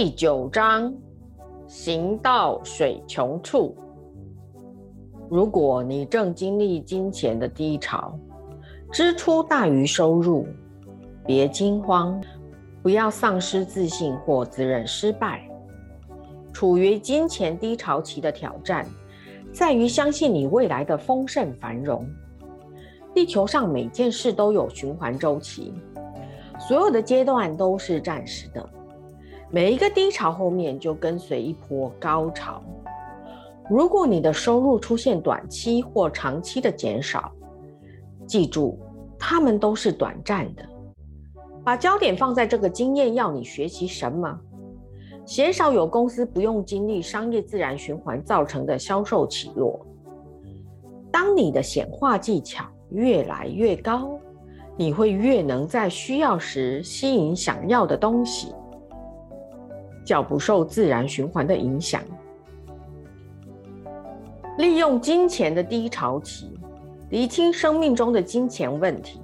第九章，行到水穷处。如果你正经历金钱的低潮，支出大于收入，别惊慌，不要丧失自信或自认失败。处于金钱低潮期的挑战，在于相信你未来的丰盛繁荣。地球上每件事都有循环周期，所有的阶段都是暂时的。每一个低潮后面就跟随一波高潮。如果你的收入出现短期或长期的减少，记住，它们都是短暂的。把焦点放在这个经验要你学习什么？鲜少有公司不用经历商业自然循环造成的销售起落。当你的显化技巧越来越高，你会越能在需要时吸引想要的东西。较不受自然循环的影响，利用金钱的低潮期，厘清生命中的金钱问题，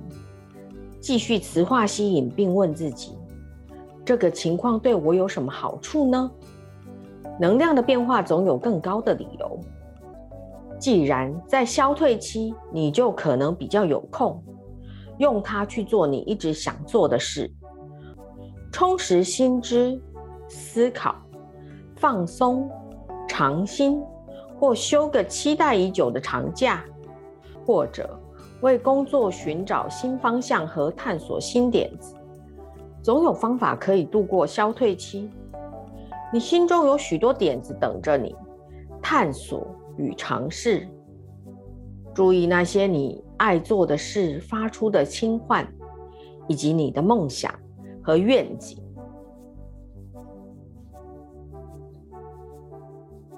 继续磁化吸引，并问自己：这个情况对我有什么好处呢？能量的变化总有更高的理由。既然在消退期，你就可能比较有空，用它去做你一直想做的事，充实心知。思考、放松、尝新，或休个期待已久的长假，或者为工作寻找新方向和探索新点子，总有方法可以度过消退期。你心中有许多点子等着你探索与尝试。注意那些你爱做的事发出的轻唤，以及你的梦想和愿景。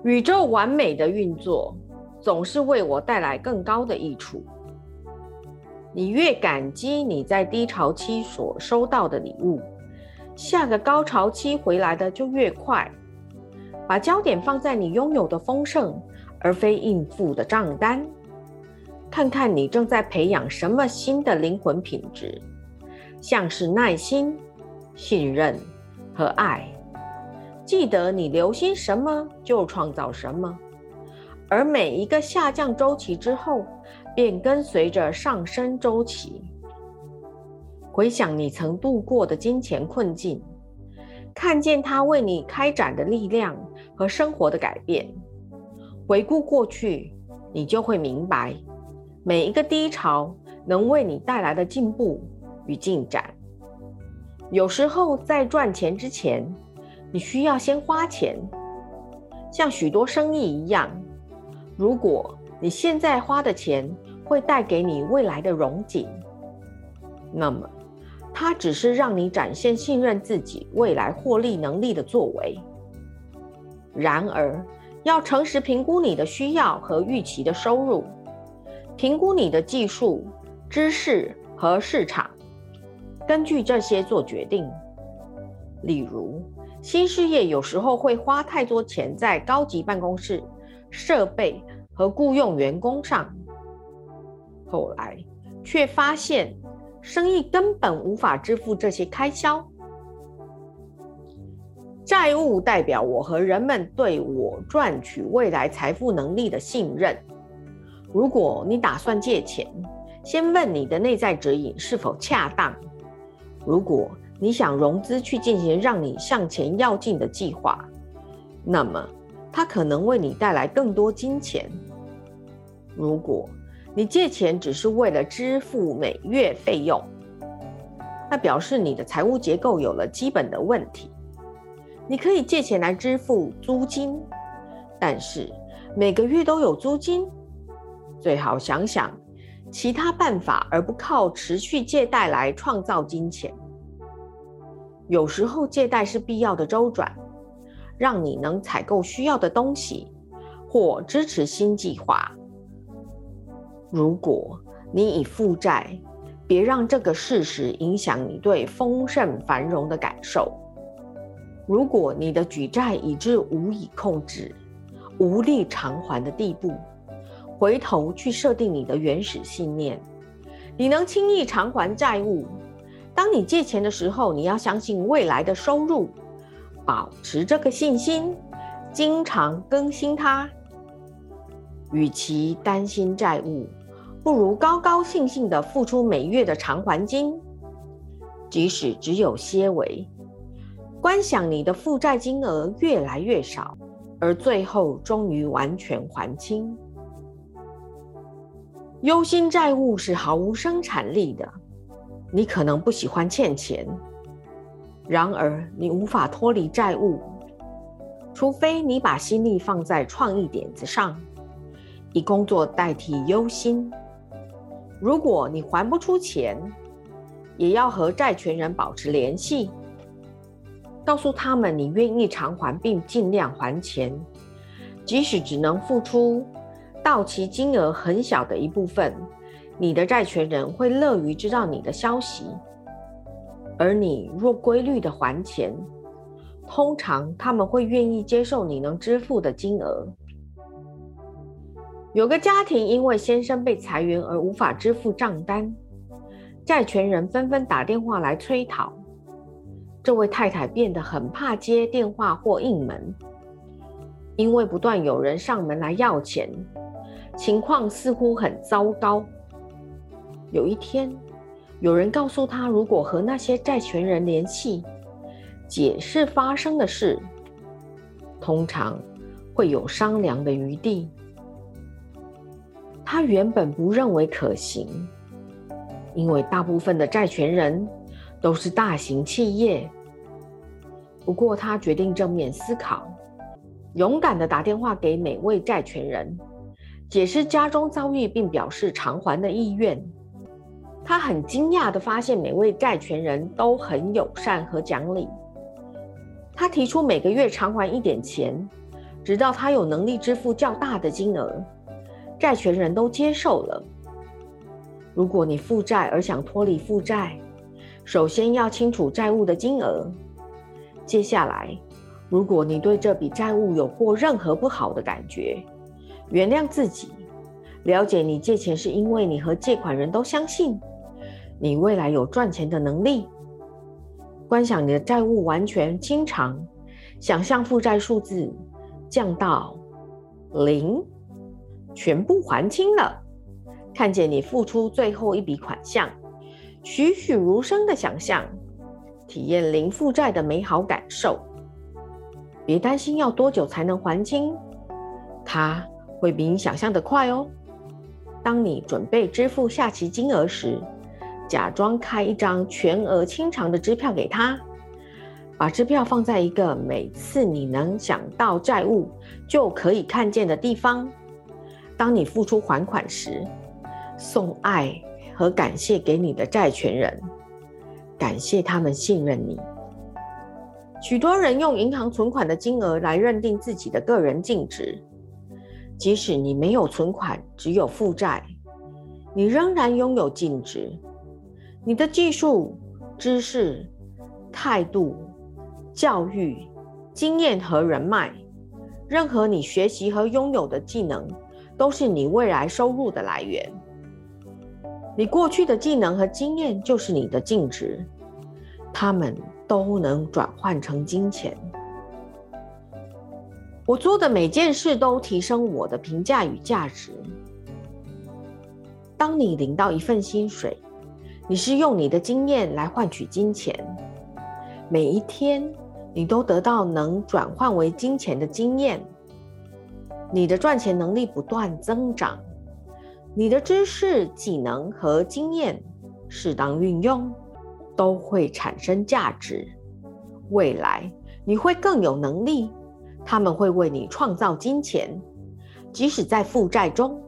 宇宙完美的运作，总是为我带来更高的益处。你越感激你在低潮期所收到的礼物，下个高潮期回来的就越快。把焦点放在你拥有的丰盛，而非应付的账单。看看你正在培养什么新的灵魂品质，像是耐心、信任和爱。记得你留心什么，就创造什么。而每一个下降周期之后，便跟随着上升周期。回想你曾度过的金钱困境，看见它为你开展的力量和生活的改变。回顾过去，你就会明白，每一个低潮能为你带来的进步与进展。有时候在赚钱之前。你需要先花钱，像许多生意一样。如果你现在花的钱会带给你未来的荣景，那么它只是让你展现信任自己未来获利能力的作为。然而，要诚实评估你的需要和预期的收入，评估你的技术、知识和市场，根据这些做决定。例如。新事业有时候会花太多钱在高级办公室、设备和雇佣员工上，后来却发现生意根本无法支付这些开销。债务代表我和人们对我赚取未来财富能力的信任。如果你打算借钱，先问你的内在指引是否恰当。如果你想融资去进行让你向前要进的计划，那么它可能为你带来更多金钱。如果你借钱只是为了支付每月费用，那表示你的财务结构有了基本的问题。你可以借钱来支付租金，但是每个月都有租金，最好想想其他办法，而不靠持续借贷来创造金钱。有时候借贷是必要的周转，让你能采购需要的东西，或支持新计划。如果你已负债，别让这个事实影响你对丰盛繁荣的感受。如果你的举债已至无以控制、无力偿还的地步，回头去设定你的原始信念，你能轻易偿还债务。当你借钱的时候，你要相信未来的收入，保持这个信心，经常更新它。与其担心债务，不如高高兴兴的付出每月的偿还金，即使只有些微。观想你的负债金额越来越少，而最后终于完全还清。忧心债务是毫无生产力的。你可能不喜欢欠钱，然而你无法脱离债务，除非你把心力放在创意点子上，以工作代替忧心。如果你还不出钱，也要和债权人保持联系。告诉他们你愿意偿还，并尽量还钱，即使只能付出到期金额很小的一部分，你的债权人会乐于知道你的消息。而你若规律的还钱，通常他们会愿意接受你能支付的金额。有个家庭因为先生被裁员而无法支付账单，债权人纷纷打电话来催讨。这位太太变得很怕接电话或应门，因为不断有人上门来要钱，情况似乎很糟糕。有一天，有人告诉他，如果和那些债权人联系，解释发生的事，通常会有商量的余地。他原本不认为可行，因为大部分的债权人都是大型企业。不过，他决定正面思考，勇敢地打电话给每位债权人，解释家中遭遇，并表示偿还的意愿。他很惊讶地发现，每位债权人都很友善和讲理。他提出每个月偿还一点钱，直到他有能力支付较大的金额，债权人都接受了。如果你负债而想脱离负债，首先要清楚债务的金额。接下来，如果你对这笔债务有过任何不好的感觉，原谅自己，了解你借钱是因为你和借款人都相信你未来有赚钱的能力。观想你的债务完全清偿，想象负债数字降到零，全部还清了，看见你付出最后一笔款项，栩栩如生的想象。体验零负债的美好感受，别担心要多久才能还清，它会比你想象的快哦。当你准备支付下期金额时，假装开一张全额清偿的支票给他，把支票放在一个每次你能想到债务就可以看见的地方。当你付出还款时，送爱和感谢给你的债权人。感谢他们信任你。许多人用银行存款的金额来认定自己的个人净值，即使你没有存款，只有负债，你仍然拥有净值。你的技术、知识、态度、教育、经验和人脉，任何你学习和拥有的技能，都是你未来收入的来源。你过去的技能和经验就是你的净值，他们都能转换成金钱。我做的每件事都提升我的评价与价值。当你领到一份薪水，你是用你的经验来换取金钱。每一天，你都得到能转换为金钱的经验。你的赚钱能力不断增长。你的知识、技能和经验适当运用，都会产生价值。未来你会更有能力，他们会为你创造金钱。即使在负债中，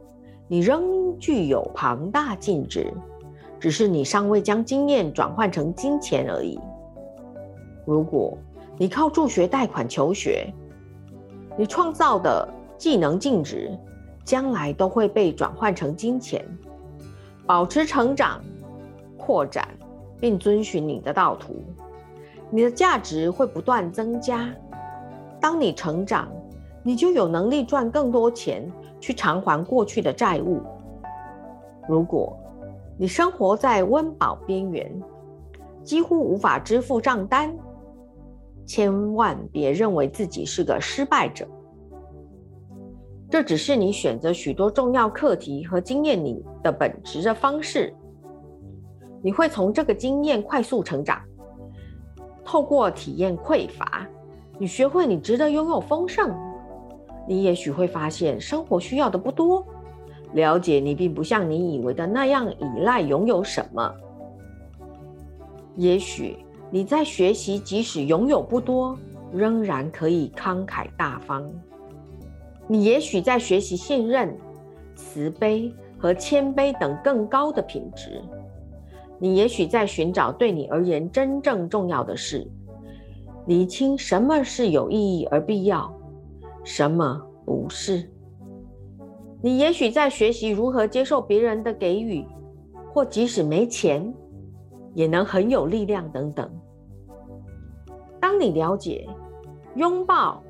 你仍具有庞大净值，只是你尚未将经验转换成金钱而已。如果你靠助学贷款求学，你创造的技能净值。将来都会被转换成金钱。保持成长、扩展，并遵循你的道途，你的价值会不断增加。当你成长，你就有能力赚更多钱去偿还过去的债务。如果你生活在温饱边缘，几乎无法支付账单，千万别认为自己是个失败者。这只是你选择许多重要课题和经验你的本质的方式。你会从这个经验快速成长。透过体验匮乏，你学会你值得拥有丰盛。你也许会发现生活需要的不多，了解你并不像你以为的那样依赖拥有什么。也许你在学习，即使拥有不多，仍然可以慷慨大方。你也许在学习信任、慈悲和谦卑等更高的品质。你也许在寻找对你而言真正重要的事，厘清什么是有意义而必要，什么不是。你也许在学习如何接受别人的给予，或即使没钱，也能很有力量等等。当你了解、拥抱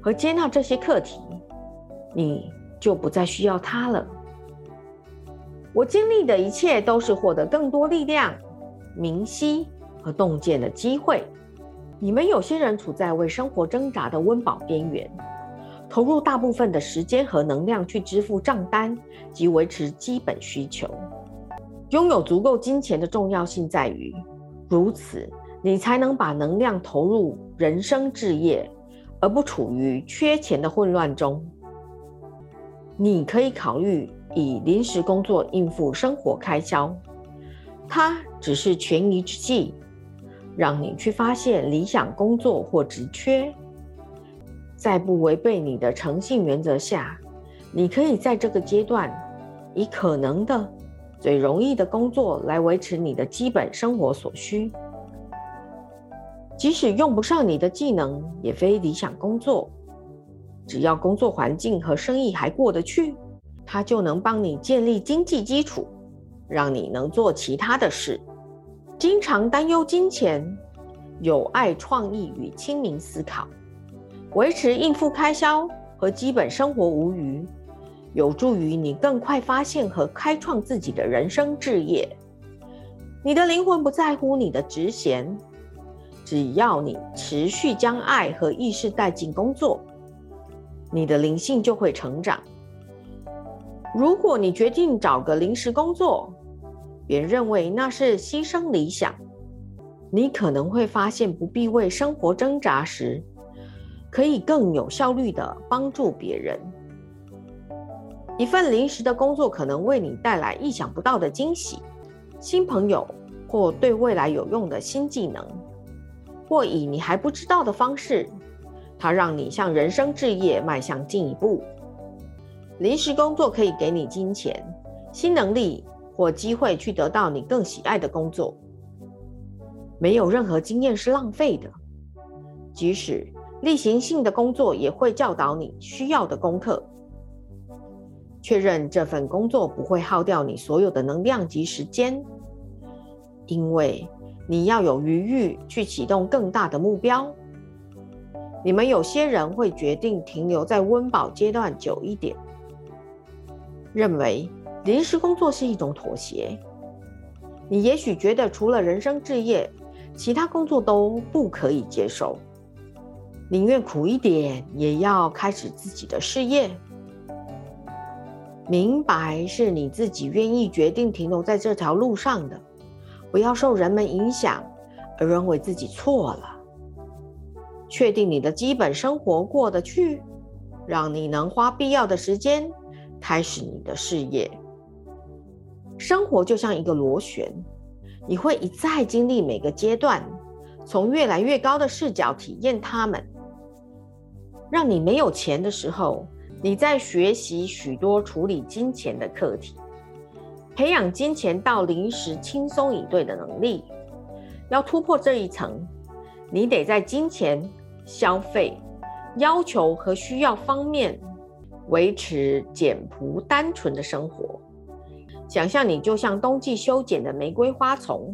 和接纳这些课题，你就不再需要它了。我经历的一切都是获得更多力量、明晰和洞见的机会。你们有些人处在为生活挣扎的温饱边缘，投入大部分的时间和能量去支付账单及维持基本需求。拥有足够金钱的重要性在于，如此你才能把能量投入人生置业，而不处于缺钱的混乱中。你可以考虑。以临时工作应付生活开销，它只是权宜之计，让你去发现理想工作或职缺。在不违背你的诚信原则下，你可以在这个阶段以可能的最容易的工作来维持你的基本生活所需。即使用不上你的技能，也非理想工作。只要工作环境和生意还过得去。它就能帮你建立经济基础，让你能做其他的事。经常担忧金钱，有爱创意与清明思考，维持应付开销和基本生活无虞，有助于你更快发现和开创自己的人生置业。你的灵魂不在乎你的职衔，只要你持续将爱和意识带进工作，你的灵性就会成长。如果你决定找个临时工作，别认为那是牺牲理想，你可能会发现不必为生活挣扎时，可以更有效率的帮助别人。一份临时的工作可能为你带来意想不到的惊喜、新朋友或对未来有用的新技能，或以你还不知道的方式，它让你向人生置业迈向进一步。临时工作可以给你金钱、新能力或机会去得到你更喜爱的工作。没有任何经验是浪费的，即使例行性的工作也会教导你需要的功课。确认这份工作不会耗掉你所有的能量及时间，因为你要有余裕去启动更大的目标。你们有些人会决定停留在温饱阶段久一点。认为临时工作是一种妥协。你也许觉得除了人生置业，其他工作都不可以接受，宁愿苦一点也要开始自己的事业。明白是你自己愿意决定停留在这条路上的，不要受人们影响而认为自己错了。确定你的基本生活过得去，让你能花必要的时间。开始你的事业，生活就像一个螺旋，你会一再经历每个阶段，从越来越高的视角体验它们。让你没有钱的时候，你在学习许多处理金钱的课题，培养金钱到临时轻松以对的能力。要突破这一层，你得在金钱、消费、要求和需要方面。维持简朴单纯的生活，想象你就像冬季修剪的玫瑰花丛，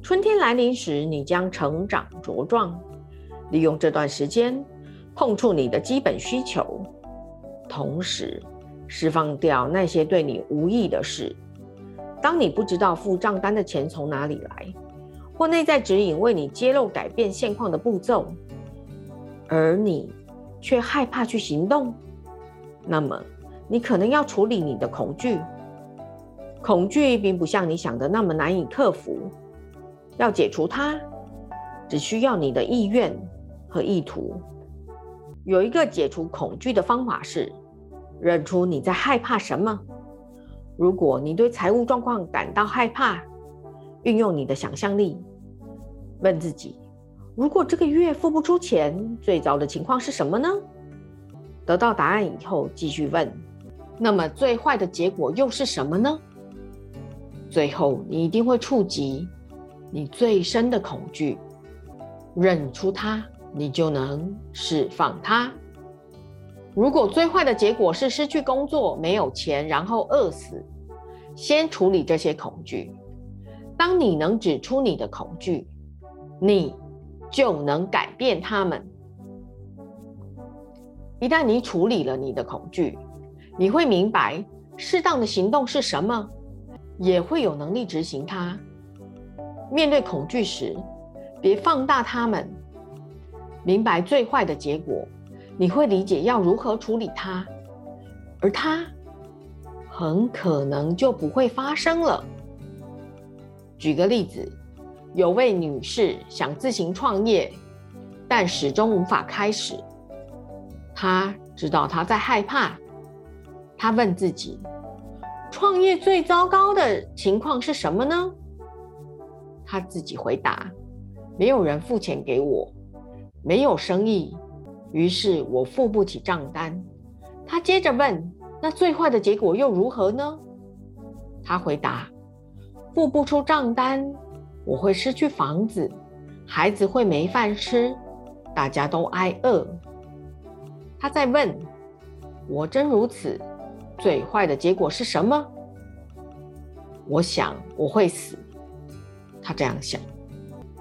春天来临时你将成长茁壮。利用这段时间碰触你的基本需求，同时释放掉那些对你无益的事。当你不知道付账单的钱从哪里来，或内在指引为你揭露改变现况的步骤，而你却害怕去行动，那么你可能要处理你的恐惧。恐惧并不像你想的那么难以克服，要解除它，只需要你的意愿和意图。有一个解除恐惧的方法是，认出你在害怕什么。如果你对财务状况感到害怕，运用你的想象力，问自己：如果这个月付不出钱，最糟的情况是什么呢？得到答案以后，继续问：那么最坏的结果又是什么呢？最后，你一定会触及你最深的恐惧，认出它。你就能释放它。如果最坏的结果是失去工作、没有钱，然后饿死，先处理这些恐惧。当你能指出你的恐惧，你就能改变他们。一旦你处理了你的恐惧，你会明白适当的行动是什么，也会有能力执行它。面对恐惧时，别放大它们。明白最坏的结果，你会理解要如何处理它，而它很可能就不会发生了。举个例子，有位女士想自行创业，但始终无法开始。她知道她在害怕，她问自己：创业最糟糕的情况是什么呢？她自己回答：没有人付钱给我。没有生意，于是我付不起账单。他接着问：“那最坏的结果又如何呢？”他回答：“付不出账单，我会失去房子，孩子会没饭吃，大家都挨饿。”他再问：“我真如此？最坏的结果是什么？”我想我会死。他这样想。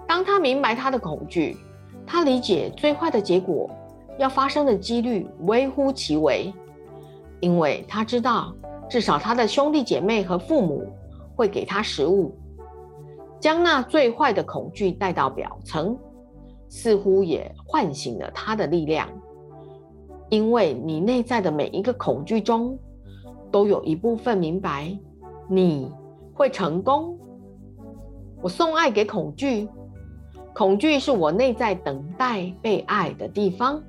当他明白他的恐惧。他理解最坏的结果要发生的几率微乎其微，因为他知道至少他的兄弟姐妹和父母会给他食物。将那最坏的恐惧带到表层，似乎也唤醒了他的力量，因为你内在的每一个恐惧中，都有一部分明白你会成功。我送爱给恐惧。恐惧是我内在等待被爱的地方。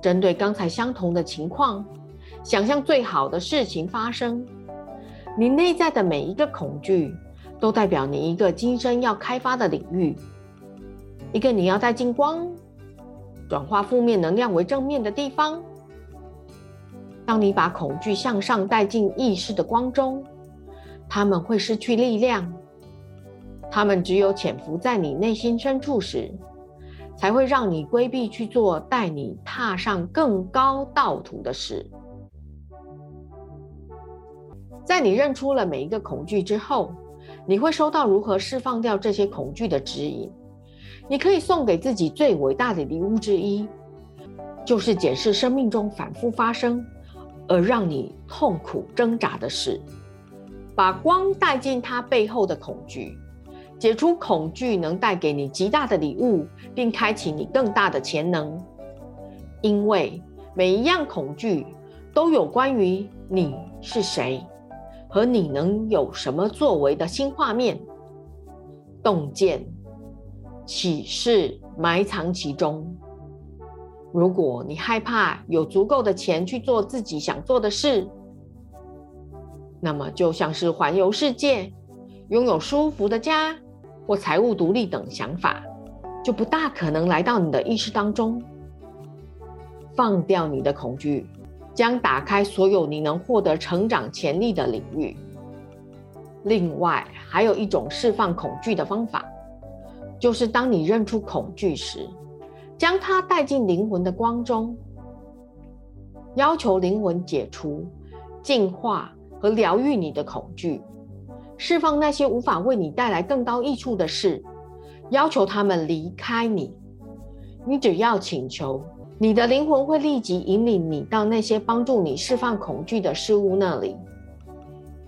针对刚才相同的情况，想象最好的事情发生。你内在的每一个恐惧，都代表你一个今生要开发的领域，一个你要带进光、转化负面能量为正面的地方。当你把恐惧向上带进意识的光中，他们会失去力量。他们只有潜伏在你内心深处时，才会让你规避去做带你踏上更高道途的事。在你认出了每一个恐惧之后，你会收到如何释放掉这些恐惧的指引。你可以送给自己最伟大的礼物之一，就是检视生命中反复发生而让你痛苦挣扎的事，把光带进它背后的恐惧。解除恐惧能带给你极大的礼物，并开启你更大的潜能。因为每一样恐惧都有关于你是谁和你能有什么作为的新画面、洞见、启示埋藏其中。如果你害怕有足够的钱去做自己想做的事，那么就像是环游世界、拥有舒服的家。或财务独立等想法，就不大可能来到你的意识当中。放掉你的恐惧，将打开所有你能获得成长潜力的领域。另外，还有一种释放恐惧的方法，就是当你认出恐惧时，将它带进灵魂的光中，要求灵魂解除、净化和疗愈你的恐惧。释放那些无法为你带来更高益处的事，要求他们离开你。你只要请求，你的灵魂会立即引领你到那些帮助你释放恐惧的事物那里。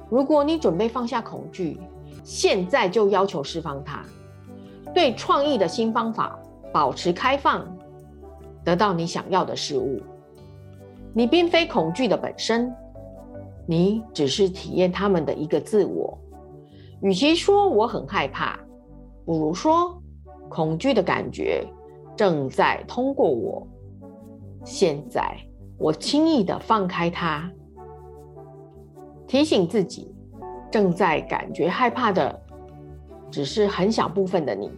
如果你准备放下恐惧，现在就要求释放它，对创意的新方法保持开放，得到你想要的事物。你并非恐惧的本身，你只是体验他们的一个自我。与其说我很害怕，不如说恐惧的感觉正在通过我。现在我轻易的放开它，提醒自己。正在感觉害怕的，只是很小部分的你。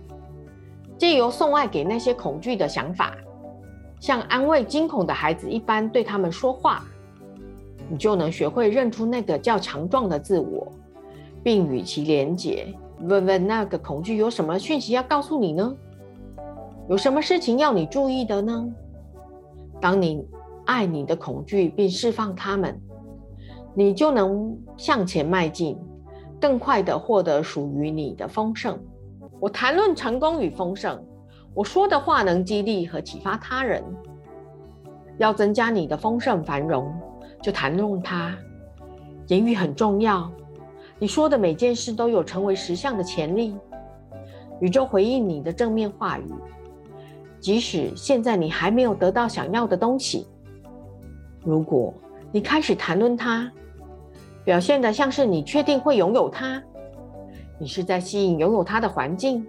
借由送爱给那些恐惧的想法，像安慰惊恐的孩子一般对他们说话，你就能学会认出那个较强壮的自我，并与其连结。问问那个恐惧有什么讯息要告诉你呢？有什么事情要你注意的呢？当你爱你的恐惧并释放他们。你就能向前迈进，更快的获得属于你的丰盛。我谈论成功与丰盛，我说的话能激励和启发他人。要增加你的丰盛繁荣，就谈论它。言语很重要，你说的每件事都有成为实相的潜力。宇宙回应你的正面话语，即使现在你还没有得到想要的东西，如果你开始谈论它。表现的像是你确定会拥有它，你是在吸引拥有它的环境。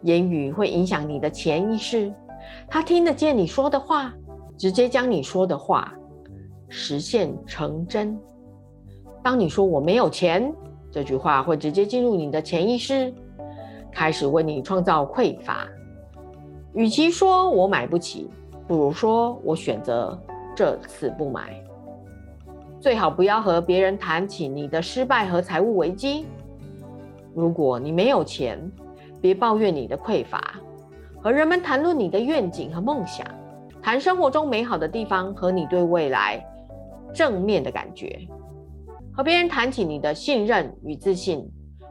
言语会影响你的潜意识，他听得见你说的话，直接将你说的话实现成真。当你说我没有钱，这句话会直接进入你的潜意识，开始为你创造匮乏。与其说我买不起，不如说我选择这次不买。最好不要和别人谈起你的失败和财务危机。如果你没有钱，别抱怨你的匮乏。和人们谈论你的愿景和梦想，谈生活中美好的地方和你对未来正面的感觉。和别人谈起你的信任与自信，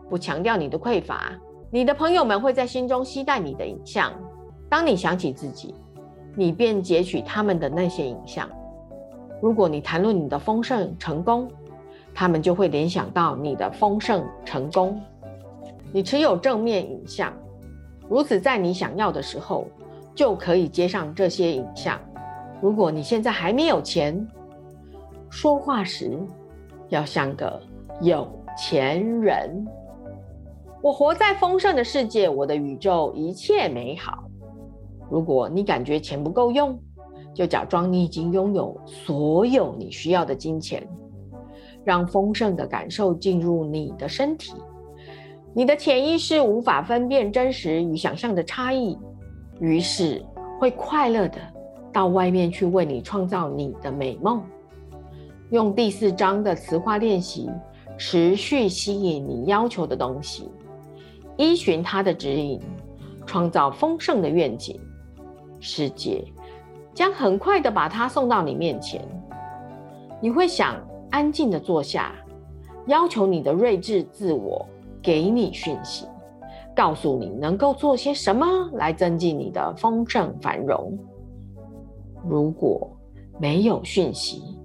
不强调你的匮乏。你的朋友们会在心中期待你的影像。当你想起自己，你便截取他们的那些影像。如果你谈论你的丰盛成功，他们就会联想到你的丰盛成功。你持有正面影像，如此在你想要的时候就可以接上这些影像。如果你现在还没有钱，说话时要像个有钱人。我活在丰盛的世界，我的宇宙一切美好。如果你感觉钱不够用，就假装你已经拥有所有你需要的金钱，让丰盛的感受进入你的身体。你的潜意识无法分辨真实与想象的差异，于是会快乐的到外面去为你创造你的美梦。用第四章的词化练习，持续吸引你要求的东西，依循它的指引，创造丰盛的愿景世界。将很快的把它送到你面前。你会想安静的坐下，要求你的睿智自我给你讯息，告诉你能够做些什么来增进你的丰盛繁荣。如果没有讯息，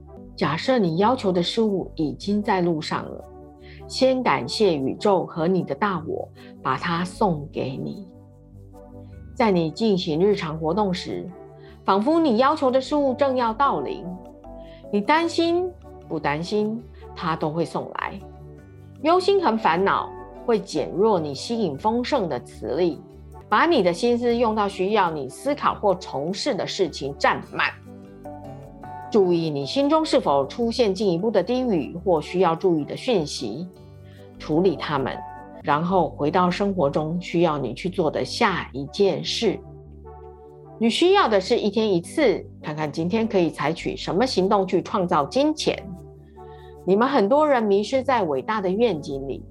假设你要求的事物已经在路上了，先感谢宇宙和你的大我把它送给你。在你进行日常活动时。仿佛你要求的事物正要到临，你担心不担心，它都会送来。忧心和烦恼会减弱你吸引丰盛的磁力，把你的心思用到需要你思考或从事的事情占满。注意你心中是否出现进一步的低语或需要注意的讯息，处理它们，然后回到生活中需要你去做的下一件事。你需要的是一天一次，看看今天可以采取什么行动去创造金钱。你们很多人迷失在伟大的愿景里，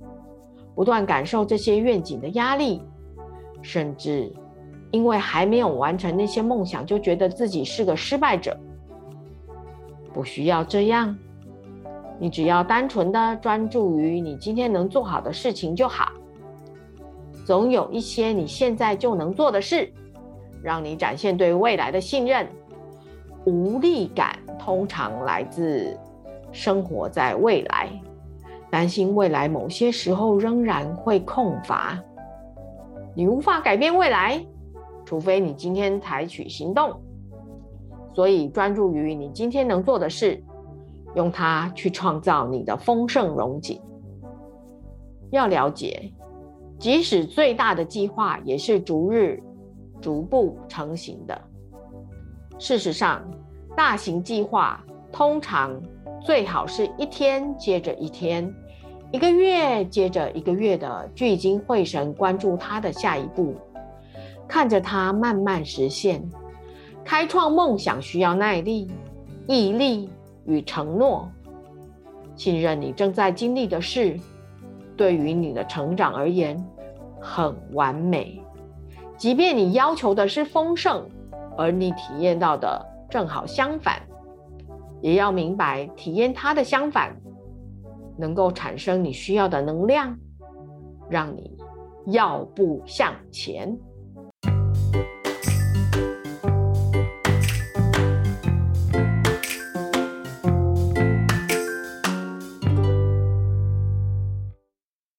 不断感受这些愿景的压力，甚至因为还没有完成那些梦想，就觉得自己是个失败者。不需要这样，你只要单纯的专注于你今天能做好的事情就好。总有一些你现在就能做的事。让你展现对未来的信任。无力感通常来自生活在未来，担心未来某些时候仍然会空乏。你无法改变未来，除非你今天采取行动。所以，专注于你今天能做的事，用它去创造你的丰盛荣景。要了解，即使最大的计划，也是逐日、逐步成型的。事实上，大型计划通常最好是一天接着一天，一个月接着一个月的聚精会神关注它的下一步，看着它慢慢实现。开创梦想需要耐力、毅力与承诺。信任你正在经历的事，对于你的成长而言很完美。即便你要求的是丰盛，而你体验到的正好相反，也要明白体验它的相反，能够产生你需要的能量，让你要步向前。